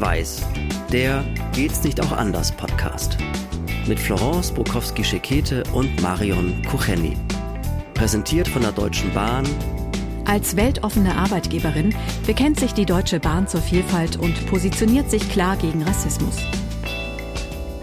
Schwarz-Weiß, der Geht's nicht auch anders Podcast. Mit Florence Bukowski-Schekete und Marion Kucheni. Präsentiert von der Deutschen Bahn. Als weltoffene Arbeitgeberin bekennt sich die Deutsche Bahn zur Vielfalt und positioniert sich klar gegen Rassismus.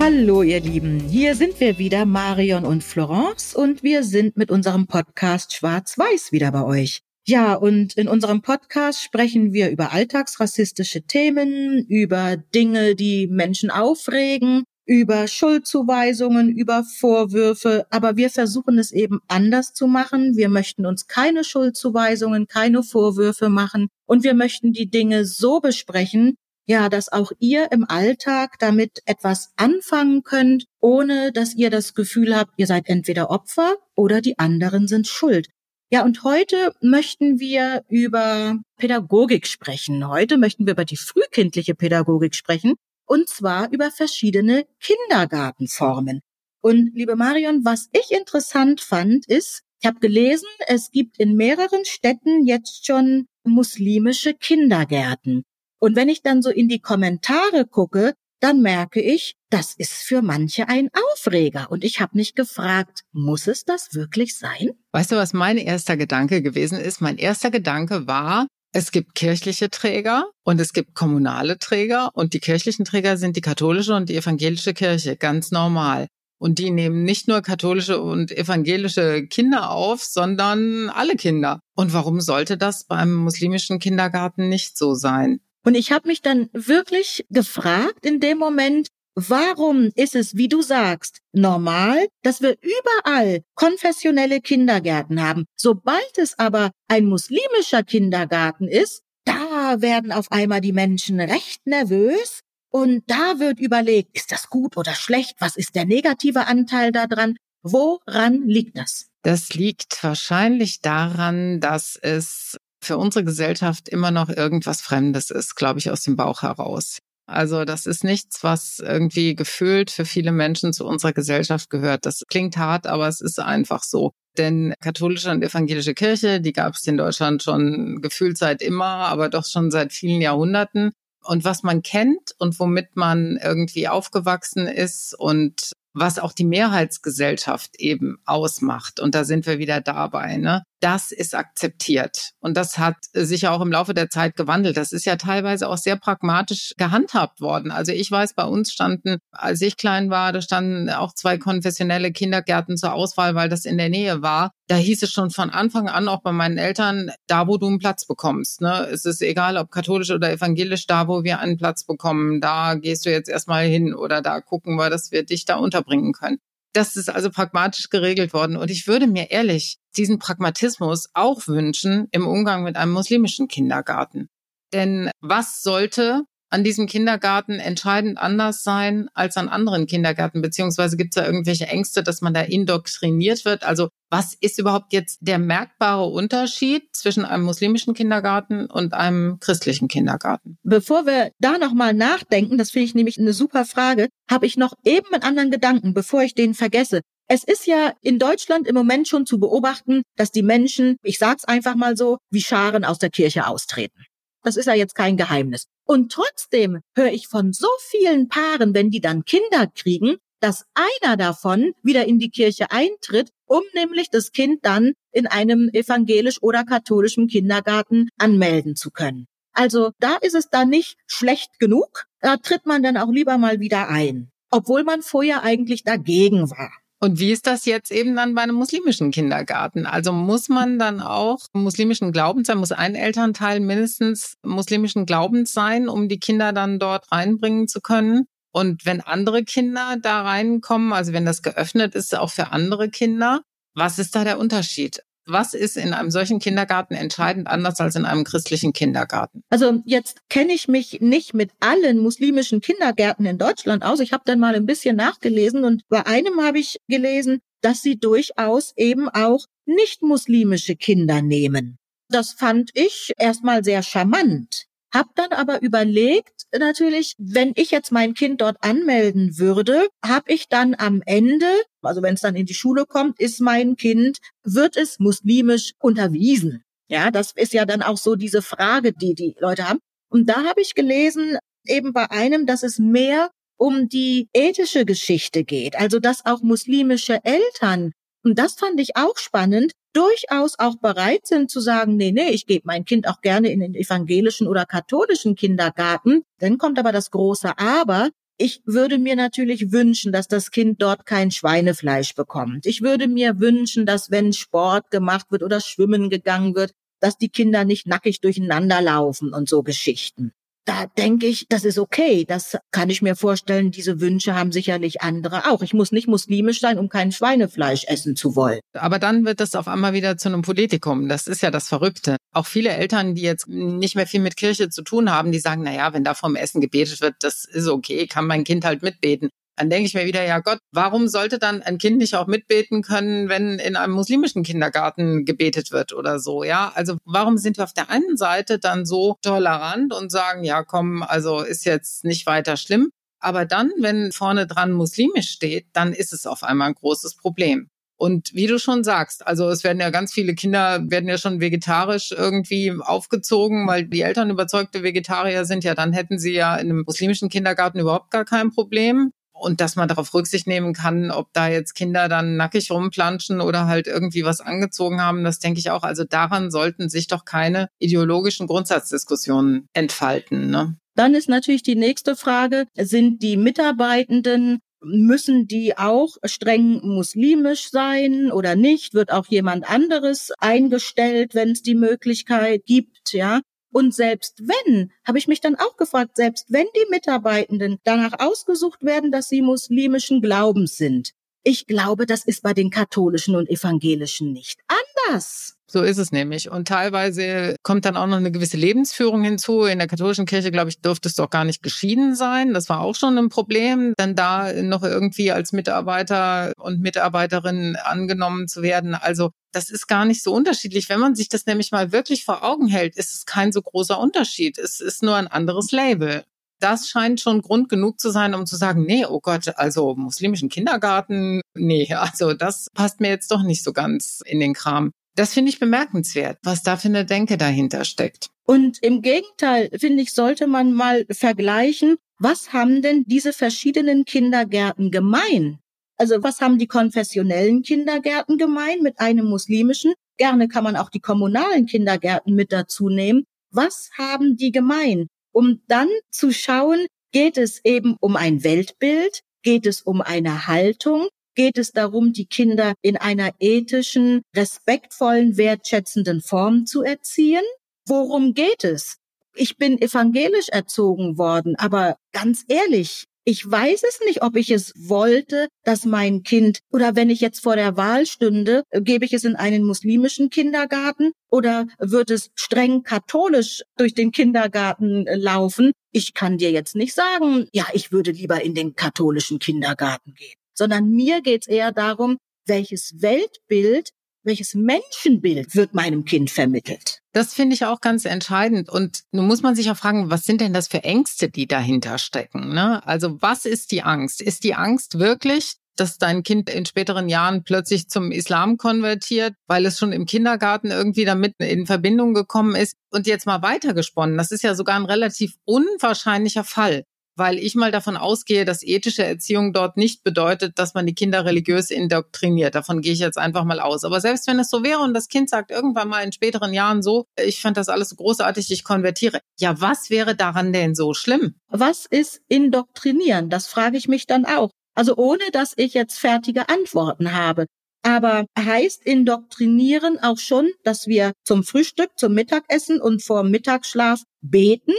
Hallo ihr Lieben, hier sind wir wieder, Marion und Florence, und wir sind mit unserem Podcast Schwarz-Weiß wieder bei euch. Ja, und in unserem Podcast sprechen wir über alltagsrassistische Themen, über Dinge, die Menschen aufregen, über Schuldzuweisungen, über Vorwürfe, aber wir versuchen es eben anders zu machen. Wir möchten uns keine Schuldzuweisungen, keine Vorwürfe machen und wir möchten die Dinge so besprechen, ja, dass auch ihr im Alltag damit etwas anfangen könnt, ohne dass ihr das Gefühl habt, ihr seid entweder Opfer oder die anderen sind schuld. Ja, und heute möchten wir über Pädagogik sprechen. Heute möchten wir über die frühkindliche Pädagogik sprechen und zwar über verschiedene Kindergartenformen. Und liebe Marion, was ich interessant fand, ist, ich habe gelesen, es gibt in mehreren Städten jetzt schon muslimische Kindergärten. Und wenn ich dann so in die Kommentare gucke, dann merke ich, das ist für manche ein Aufreger. Und ich habe mich gefragt, muss es das wirklich sein? Weißt du, was mein erster Gedanke gewesen ist? Mein erster Gedanke war, es gibt kirchliche Träger und es gibt kommunale Träger und die kirchlichen Träger sind die katholische und die evangelische Kirche, ganz normal. Und die nehmen nicht nur katholische und evangelische Kinder auf, sondern alle Kinder. Und warum sollte das beim muslimischen Kindergarten nicht so sein? Und ich habe mich dann wirklich gefragt in dem Moment, warum ist es, wie du sagst, normal, dass wir überall konfessionelle Kindergärten haben. Sobald es aber ein muslimischer Kindergarten ist, da werden auf einmal die Menschen recht nervös und da wird überlegt, ist das gut oder schlecht? Was ist der negative Anteil daran? Woran liegt das? Das liegt wahrscheinlich daran, dass es für unsere Gesellschaft immer noch irgendwas Fremdes ist, glaube ich, aus dem Bauch heraus. Also das ist nichts, was irgendwie gefühlt für viele Menschen zu unserer Gesellschaft gehört. Das klingt hart, aber es ist einfach so. Denn katholische und evangelische Kirche, die gab es in Deutschland schon gefühlt seit immer, aber doch schon seit vielen Jahrhunderten. Und was man kennt und womit man irgendwie aufgewachsen ist und was auch die Mehrheitsgesellschaft eben ausmacht. Und da sind wir wieder dabei. Ne? Das ist akzeptiert. Und das hat sich auch im Laufe der Zeit gewandelt. Das ist ja teilweise auch sehr pragmatisch gehandhabt worden. Also ich weiß, bei uns standen, als ich klein war, da standen auch zwei konfessionelle Kindergärten zur Auswahl, weil das in der Nähe war. Da hieß es schon von Anfang an, auch bei meinen Eltern, da wo du einen Platz bekommst. Ne? Es ist egal, ob katholisch oder evangelisch, da wo wir einen Platz bekommen, da gehst du jetzt erstmal hin oder da gucken wir, dass wir dich da unterbringen können. Das ist also pragmatisch geregelt worden. Und ich würde mir ehrlich diesen Pragmatismus auch wünschen im Umgang mit einem muslimischen Kindergarten. Denn was sollte an diesem Kindergarten entscheidend anders sein als an anderen Kindergärten? Beziehungsweise gibt es da irgendwelche Ängste, dass man da indoktriniert wird? Also was ist überhaupt jetzt der merkbare Unterschied zwischen einem muslimischen Kindergarten und einem christlichen Kindergarten? Bevor wir da nochmal nachdenken, das finde ich nämlich eine super Frage, habe ich noch eben einen anderen Gedanken, bevor ich den vergesse. Es ist ja in Deutschland im Moment schon zu beobachten, dass die Menschen, ich sag's einfach mal so, wie Scharen aus der Kirche austreten. Das ist ja jetzt kein Geheimnis. Und trotzdem höre ich von so vielen Paaren, wenn die dann Kinder kriegen, dass einer davon wieder in die Kirche eintritt, um nämlich das Kind dann in einem evangelisch oder katholischen Kindergarten anmelden zu können. Also da ist es dann nicht schlecht genug, da tritt man dann auch lieber mal wieder ein, obwohl man vorher eigentlich dagegen war. Und wie ist das jetzt eben dann bei einem muslimischen Kindergarten? Also muss man dann auch muslimischen Glaubens sein, muss ein Elternteil mindestens muslimischen Glaubens sein, um die Kinder dann dort reinbringen zu können? Und wenn andere Kinder da reinkommen, also wenn das geöffnet ist, auch für andere Kinder, was ist da der Unterschied? Was ist in einem solchen Kindergarten entscheidend anders als in einem christlichen Kindergarten? Also jetzt kenne ich mich nicht mit allen muslimischen Kindergärten in Deutschland aus. Ich habe dann mal ein bisschen nachgelesen und bei einem habe ich gelesen, dass sie durchaus eben auch nicht muslimische Kinder nehmen. Das fand ich erstmal sehr charmant. Hab dann aber überlegt, natürlich, wenn ich jetzt mein Kind dort anmelden würde, habe ich dann am Ende, also wenn es dann in die Schule kommt, ist mein Kind, wird es muslimisch unterwiesen? Ja, das ist ja dann auch so diese Frage, die die Leute haben. Und da habe ich gelesen, eben bei einem, dass es mehr um die ethische Geschichte geht, also dass auch muslimische Eltern, und das fand ich auch spannend, durchaus auch bereit sind zu sagen, nee, nee, ich gebe mein Kind auch gerne in den evangelischen oder katholischen Kindergarten. Dann kommt aber das große Aber. Ich würde mir natürlich wünschen, dass das Kind dort kein Schweinefleisch bekommt. Ich würde mir wünschen, dass wenn Sport gemacht wird oder schwimmen gegangen wird, dass die Kinder nicht nackig durcheinander laufen und so Geschichten da denke ich, das ist okay. Das kann ich mir vorstellen. Diese Wünsche haben sicherlich andere auch. Ich muss nicht muslimisch sein, um kein Schweinefleisch essen zu wollen. Aber dann wird das auf einmal wieder zu einem Politikum. Das ist ja das Verrückte. Auch viele Eltern, die jetzt nicht mehr viel mit Kirche zu tun haben, die sagen, na ja, wenn da vom Essen gebetet wird, das ist okay, kann mein Kind halt mitbeten. Dann denke ich mir wieder, ja Gott, warum sollte dann ein Kind nicht auch mitbeten können, wenn in einem muslimischen Kindergarten gebetet wird oder so, ja? Also warum sind wir auf der einen Seite dann so tolerant und sagen, ja komm, also ist jetzt nicht weiter schlimm. Aber dann, wenn vorne dran muslimisch steht, dann ist es auf einmal ein großes Problem. Und wie du schon sagst, also es werden ja ganz viele Kinder, werden ja schon vegetarisch irgendwie aufgezogen, weil die Eltern überzeugte Vegetarier sind, ja, dann hätten sie ja in einem muslimischen Kindergarten überhaupt gar kein Problem und dass man darauf Rücksicht nehmen kann, ob da jetzt Kinder dann nackig rumplanschen oder halt irgendwie was angezogen haben, das denke ich auch. Also daran sollten sich doch keine ideologischen Grundsatzdiskussionen entfalten. Ne? Dann ist natürlich die nächste Frage, sind die Mitarbeitenden Müssen die auch streng muslimisch sein oder nicht? Wird auch jemand anderes eingestellt, wenn es die Möglichkeit gibt? Ja, und selbst wenn, habe ich mich dann auch gefragt, selbst wenn die Mitarbeitenden danach ausgesucht werden, dass sie muslimischen Glaubens sind, ich glaube, das ist bei den katholischen und evangelischen nicht anders. So ist es nämlich. Und teilweise kommt dann auch noch eine gewisse Lebensführung hinzu. In der katholischen Kirche, glaube ich, dürfte es doch gar nicht geschieden sein. Das war auch schon ein Problem, dann da noch irgendwie als Mitarbeiter und Mitarbeiterin angenommen zu werden. Also das ist gar nicht so unterschiedlich. Wenn man sich das nämlich mal wirklich vor Augen hält, ist es kein so großer Unterschied. Es ist nur ein anderes Label das scheint schon Grund genug zu sein, um zu sagen, nee, oh Gott, also muslimischen Kindergarten, nee, also das passt mir jetzt doch nicht so ganz in den Kram. Das finde ich bemerkenswert, was da für eine Denke dahinter steckt. Und im Gegenteil, finde ich, sollte man mal vergleichen, was haben denn diese verschiedenen Kindergärten gemein? Also was haben die konfessionellen Kindergärten gemein mit einem muslimischen? Gerne kann man auch die kommunalen Kindergärten mit dazu nehmen. Was haben die gemein? Um dann zu schauen, geht es eben um ein Weltbild? Geht es um eine Haltung? geht es darum, die Kinder in einer ethischen, respektvollen, wertschätzenden Form zu erziehen? Worum geht es? Ich bin evangelisch erzogen worden, aber ganz ehrlich, ich weiß es nicht, ob ich es wollte, dass mein Kind oder wenn ich jetzt vor der Wahl stünde, gebe ich es in einen muslimischen Kindergarten oder wird es streng katholisch durch den Kindergarten laufen? Ich kann dir jetzt nicht sagen, ja, ich würde lieber in den katholischen Kindergarten gehen sondern mir geht's eher darum, welches Weltbild, welches Menschenbild wird meinem Kind vermittelt. Das finde ich auch ganz entscheidend. Und nun muss man sich auch fragen, was sind denn das für Ängste, die dahinter stecken? Ne? Also was ist die Angst? Ist die Angst wirklich, dass dein Kind in späteren Jahren plötzlich zum Islam konvertiert, weil es schon im Kindergarten irgendwie damit in Verbindung gekommen ist und jetzt mal weitergesponnen. Das ist ja sogar ein relativ unwahrscheinlicher Fall weil ich mal davon ausgehe, dass ethische Erziehung dort nicht bedeutet, dass man die Kinder religiös indoktriniert. Davon gehe ich jetzt einfach mal aus. Aber selbst wenn es so wäre und das Kind sagt irgendwann mal in späteren Jahren so, ich fand das alles so großartig, ich konvertiere. Ja, was wäre daran denn so schlimm? Was ist indoktrinieren? Das frage ich mich dann auch. Also ohne, dass ich jetzt fertige Antworten habe. Aber heißt indoktrinieren auch schon, dass wir zum Frühstück, zum Mittagessen und vor Mittagsschlaf beten?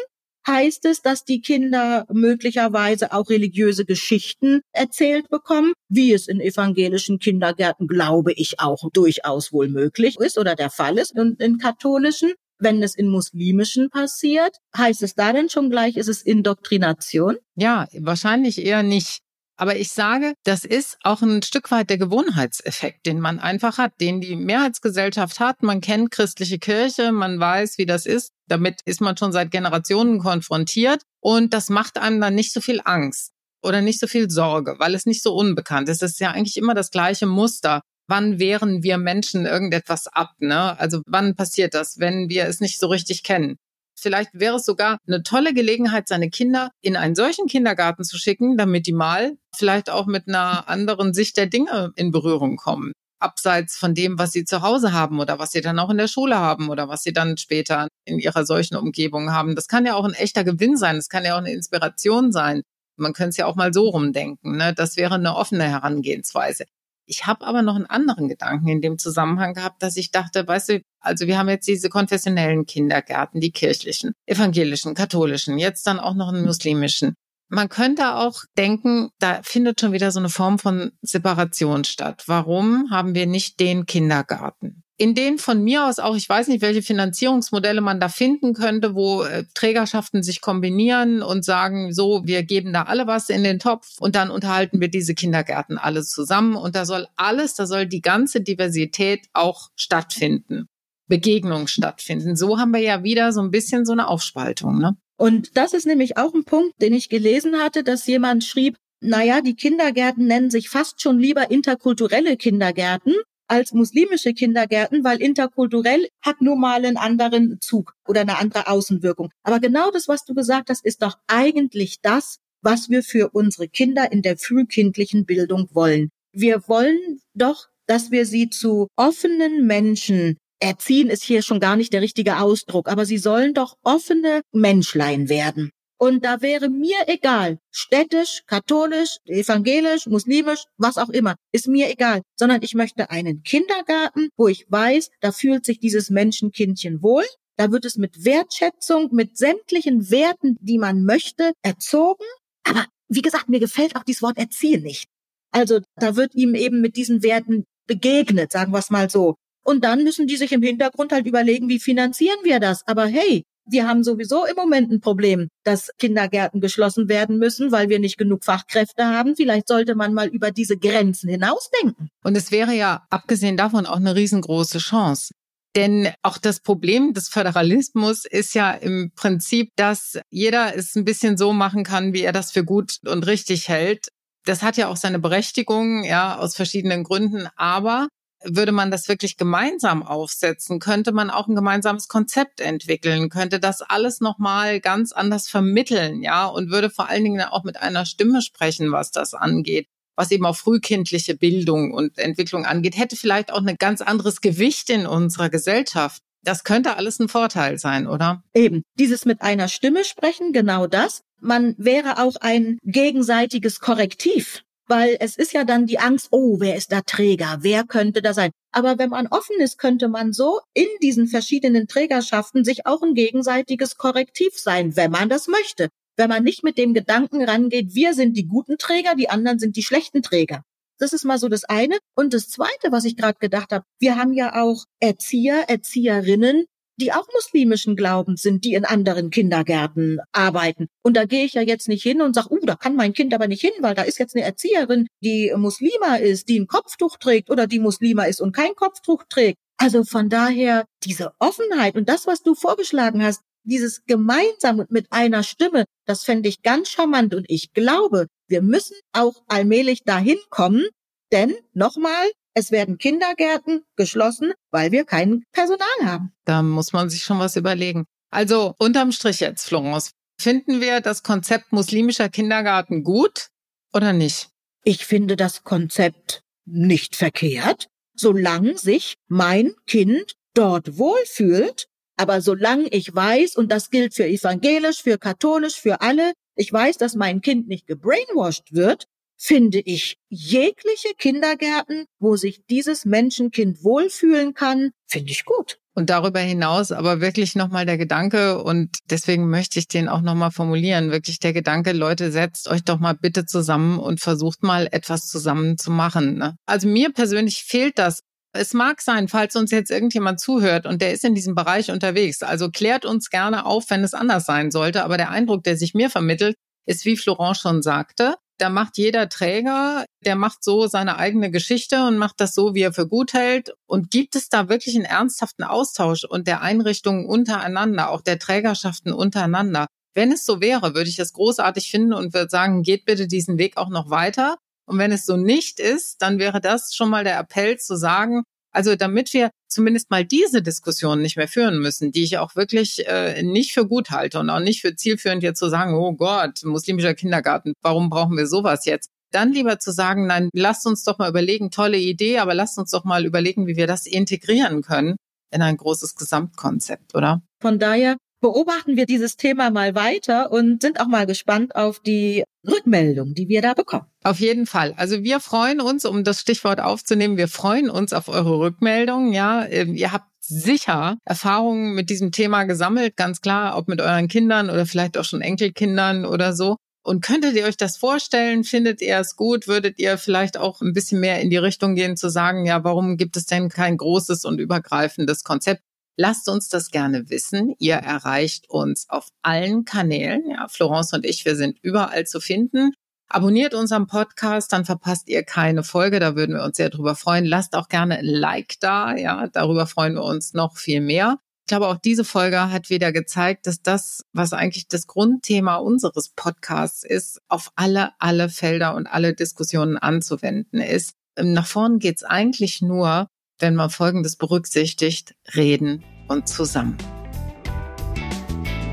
Heißt es, dass die Kinder möglicherweise auch religiöse Geschichten erzählt bekommen, wie es in evangelischen Kindergärten, glaube ich, auch durchaus wohl möglich ist oder der Fall ist und in katholischen. Wenn es in muslimischen passiert, heißt es da denn schon gleich, ist es Indoktrination? Ja, wahrscheinlich eher nicht. Aber ich sage, das ist auch ein Stück weit der Gewohnheitseffekt, den man einfach hat, den die Mehrheitsgesellschaft hat. Man kennt christliche Kirche, man weiß, wie das ist. Damit ist man schon seit Generationen konfrontiert und das macht einem dann nicht so viel Angst oder nicht so viel Sorge, weil es nicht so unbekannt ist. Es ist ja eigentlich immer das gleiche Muster. Wann wehren wir Menschen irgendetwas ab? Ne? Also wann passiert das, wenn wir es nicht so richtig kennen? Vielleicht wäre es sogar eine tolle Gelegenheit, seine Kinder in einen solchen Kindergarten zu schicken, damit die mal vielleicht auch mit einer anderen Sicht der Dinge in Berührung kommen. Abseits von dem, was sie zu Hause haben oder was sie dann auch in der Schule haben oder was sie dann später in ihrer solchen Umgebung haben. Das kann ja auch ein echter Gewinn sein. Das kann ja auch eine Inspiration sein. Man könnte es ja auch mal so rumdenken. Ne? Das wäre eine offene Herangehensweise. Ich habe aber noch einen anderen Gedanken in dem Zusammenhang gehabt, dass ich dachte, weißt du, also wir haben jetzt diese konfessionellen Kindergärten, die kirchlichen, evangelischen, katholischen, jetzt dann auch noch einen muslimischen. Man könnte auch denken, da findet schon wieder so eine Form von Separation statt. Warum haben wir nicht den Kindergarten? In denen von mir aus auch, ich weiß nicht, welche Finanzierungsmodelle man da finden könnte, wo äh, Trägerschaften sich kombinieren und sagen, so, wir geben da alle was in den Topf und dann unterhalten wir diese Kindergärten alle zusammen und da soll alles, da soll die ganze Diversität auch stattfinden. Begegnung stattfinden. So haben wir ja wieder so ein bisschen so eine Aufspaltung, ne? Und das ist nämlich auch ein Punkt, den ich gelesen hatte, dass jemand schrieb, naja, die Kindergärten nennen sich fast schon lieber interkulturelle Kindergärten, als muslimische Kindergärten, weil interkulturell hat nun mal einen anderen Zug oder eine andere Außenwirkung. Aber genau das, was du gesagt hast, ist doch eigentlich das, was wir für unsere Kinder in der frühkindlichen Bildung wollen. Wir wollen doch, dass wir sie zu offenen Menschen erziehen, ist hier schon gar nicht der richtige Ausdruck, aber sie sollen doch offene Menschlein werden. Und da wäre mir egal, städtisch, katholisch, evangelisch, muslimisch, was auch immer, ist mir egal, sondern ich möchte einen Kindergarten, wo ich weiß, da fühlt sich dieses Menschenkindchen wohl, da wird es mit Wertschätzung, mit sämtlichen Werten, die man möchte, erzogen. Aber wie gesagt, mir gefällt auch dieses Wort erziehen nicht. Also da wird ihm eben mit diesen Werten begegnet, sagen wir es mal so. Und dann müssen die sich im Hintergrund halt überlegen, wie finanzieren wir das? Aber hey, wir haben sowieso im Moment ein Problem, dass Kindergärten geschlossen werden müssen, weil wir nicht genug Fachkräfte haben. Vielleicht sollte man mal über diese Grenzen hinausdenken. Und es wäre ja abgesehen davon auch eine riesengroße Chance. Denn auch das Problem des Föderalismus ist ja im Prinzip, dass jeder es ein bisschen so machen kann, wie er das für gut und richtig hält. Das hat ja auch seine Berechtigung, ja, aus verschiedenen Gründen. Aber würde man das wirklich gemeinsam aufsetzen, könnte man auch ein gemeinsames Konzept entwickeln, könnte das alles nochmal ganz anders vermitteln, ja, und würde vor allen Dingen auch mit einer Stimme sprechen, was das angeht was eben auch frühkindliche Bildung und Entwicklung angeht, hätte vielleicht auch ein ganz anderes Gewicht in unserer Gesellschaft. Das könnte alles ein Vorteil sein, oder? Eben, dieses mit einer Stimme sprechen, genau das. Man wäre auch ein gegenseitiges Korrektiv weil es ist ja dann die Angst, oh, wer ist da Träger? Wer könnte da sein? Aber wenn man offen ist, könnte man so in diesen verschiedenen Trägerschaften sich auch ein gegenseitiges Korrektiv sein, wenn man das möchte. Wenn man nicht mit dem Gedanken rangeht, wir sind die guten Träger, die anderen sind die schlechten Träger. Das ist mal so das eine. Und das zweite, was ich gerade gedacht habe, wir haben ja auch Erzieher, Erzieherinnen, die auch muslimischen Glaubens sind, die in anderen Kindergärten arbeiten. Und da gehe ich ja jetzt nicht hin und sage, uh, da kann mein Kind aber nicht hin, weil da ist jetzt eine Erzieherin, die Muslima ist, die ein Kopftuch trägt oder die Muslima ist und kein Kopftuch trägt. Also von daher diese Offenheit und das, was du vorgeschlagen hast, dieses gemeinsam und mit einer Stimme, das fände ich ganz charmant und ich glaube, wir müssen auch allmählich dahin kommen, denn nochmal, es werden Kindergärten geschlossen, weil wir kein Personal haben. Da muss man sich schon was überlegen. Also unterm Strich jetzt, Florence, finden wir das Konzept muslimischer Kindergarten gut oder nicht? Ich finde das Konzept nicht verkehrt, solange sich mein Kind dort wohlfühlt. Aber solange ich weiß, und das gilt für evangelisch, für katholisch, für alle, ich weiß, dass mein Kind nicht gebrainwashed wird, finde ich jegliche Kindergärten, wo sich dieses Menschenkind wohlfühlen kann, finde ich gut. Und darüber hinaus aber wirklich nochmal der Gedanke, und deswegen möchte ich den auch nochmal formulieren, wirklich der Gedanke, Leute, setzt euch doch mal bitte zusammen und versucht mal etwas zusammen zu machen. Ne? Also mir persönlich fehlt das. Es mag sein, falls uns jetzt irgendjemand zuhört und der ist in diesem Bereich unterwegs. Also klärt uns gerne auf, wenn es anders sein sollte. Aber der Eindruck, der sich mir vermittelt, ist, wie Florent schon sagte, da macht jeder Träger, der macht so seine eigene Geschichte und macht das so, wie er für gut hält. Und gibt es da wirklich einen ernsthaften Austausch und der Einrichtungen untereinander, auch der Trägerschaften untereinander? Wenn es so wäre, würde ich es großartig finden und würde sagen, geht bitte diesen Weg auch noch weiter. Und wenn es so nicht ist, dann wäre das schon mal der Appell zu sagen, Also damit wir zumindest mal diese Diskussion nicht mehr führen müssen, die ich auch wirklich äh, nicht für gut halte und auch nicht für zielführend jetzt zu sagen, oh Gott, muslimischer Kindergarten, warum brauchen wir sowas jetzt? Dann lieber zu sagen, nein, lasst uns doch mal überlegen, tolle Idee, aber lasst uns doch mal überlegen, wie wir das integrieren können in ein großes Gesamtkonzept, oder? Von daher beobachten wir dieses Thema mal weiter und sind auch mal gespannt auf die Rückmeldung, die wir da bekommen. Auf jeden Fall. Also wir freuen uns, um das Stichwort aufzunehmen, wir freuen uns auf eure Rückmeldung. Ja, ähm, ihr habt sicher Erfahrungen mit diesem Thema gesammelt, ganz klar, ob mit euren Kindern oder vielleicht auch schon Enkelkindern oder so. Und könntet ihr euch das vorstellen? Findet ihr es gut? Würdet ihr vielleicht auch ein bisschen mehr in die Richtung gehen, zu sagen, ja, warum gibt es denn kein großes und übergreifendes Konzept? Lasst uns das gerne wissen. Ihr erreicht uns auf allen Kanälen. Ja, Florence und ich, wir sind überall zu finden. Abonniert unseren Podcast, dann verpasst ihr keine Folge. Da würden wir uns sehr drüber freuen. Lasst auch gerne ein Like da. Ja, darüber freuen wir uns noch viel mehr. Ich glaube, auch diese Folge hat wieder gezeigt, dass das, was eigentlich das Grundthema unseres Podcasts ist, auf alle, alle Felder und alle Diskussionen anzuwenden ist. Nach vorn geht's eigentlich nur, wenn man Folgendes berücksichtigt, reden und zusammen.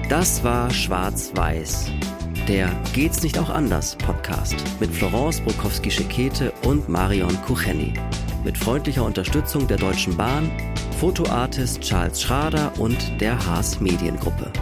Das war Schwarz-Weiß, der Geht's nicht auch anders Podcast mit Florence Brokowski-Schekete und Marion Kucheni. Mit freundlicher Unterstützung der Deutschen Bahn, Fotoartist Charles Schrader und der Haas Mediengruppe.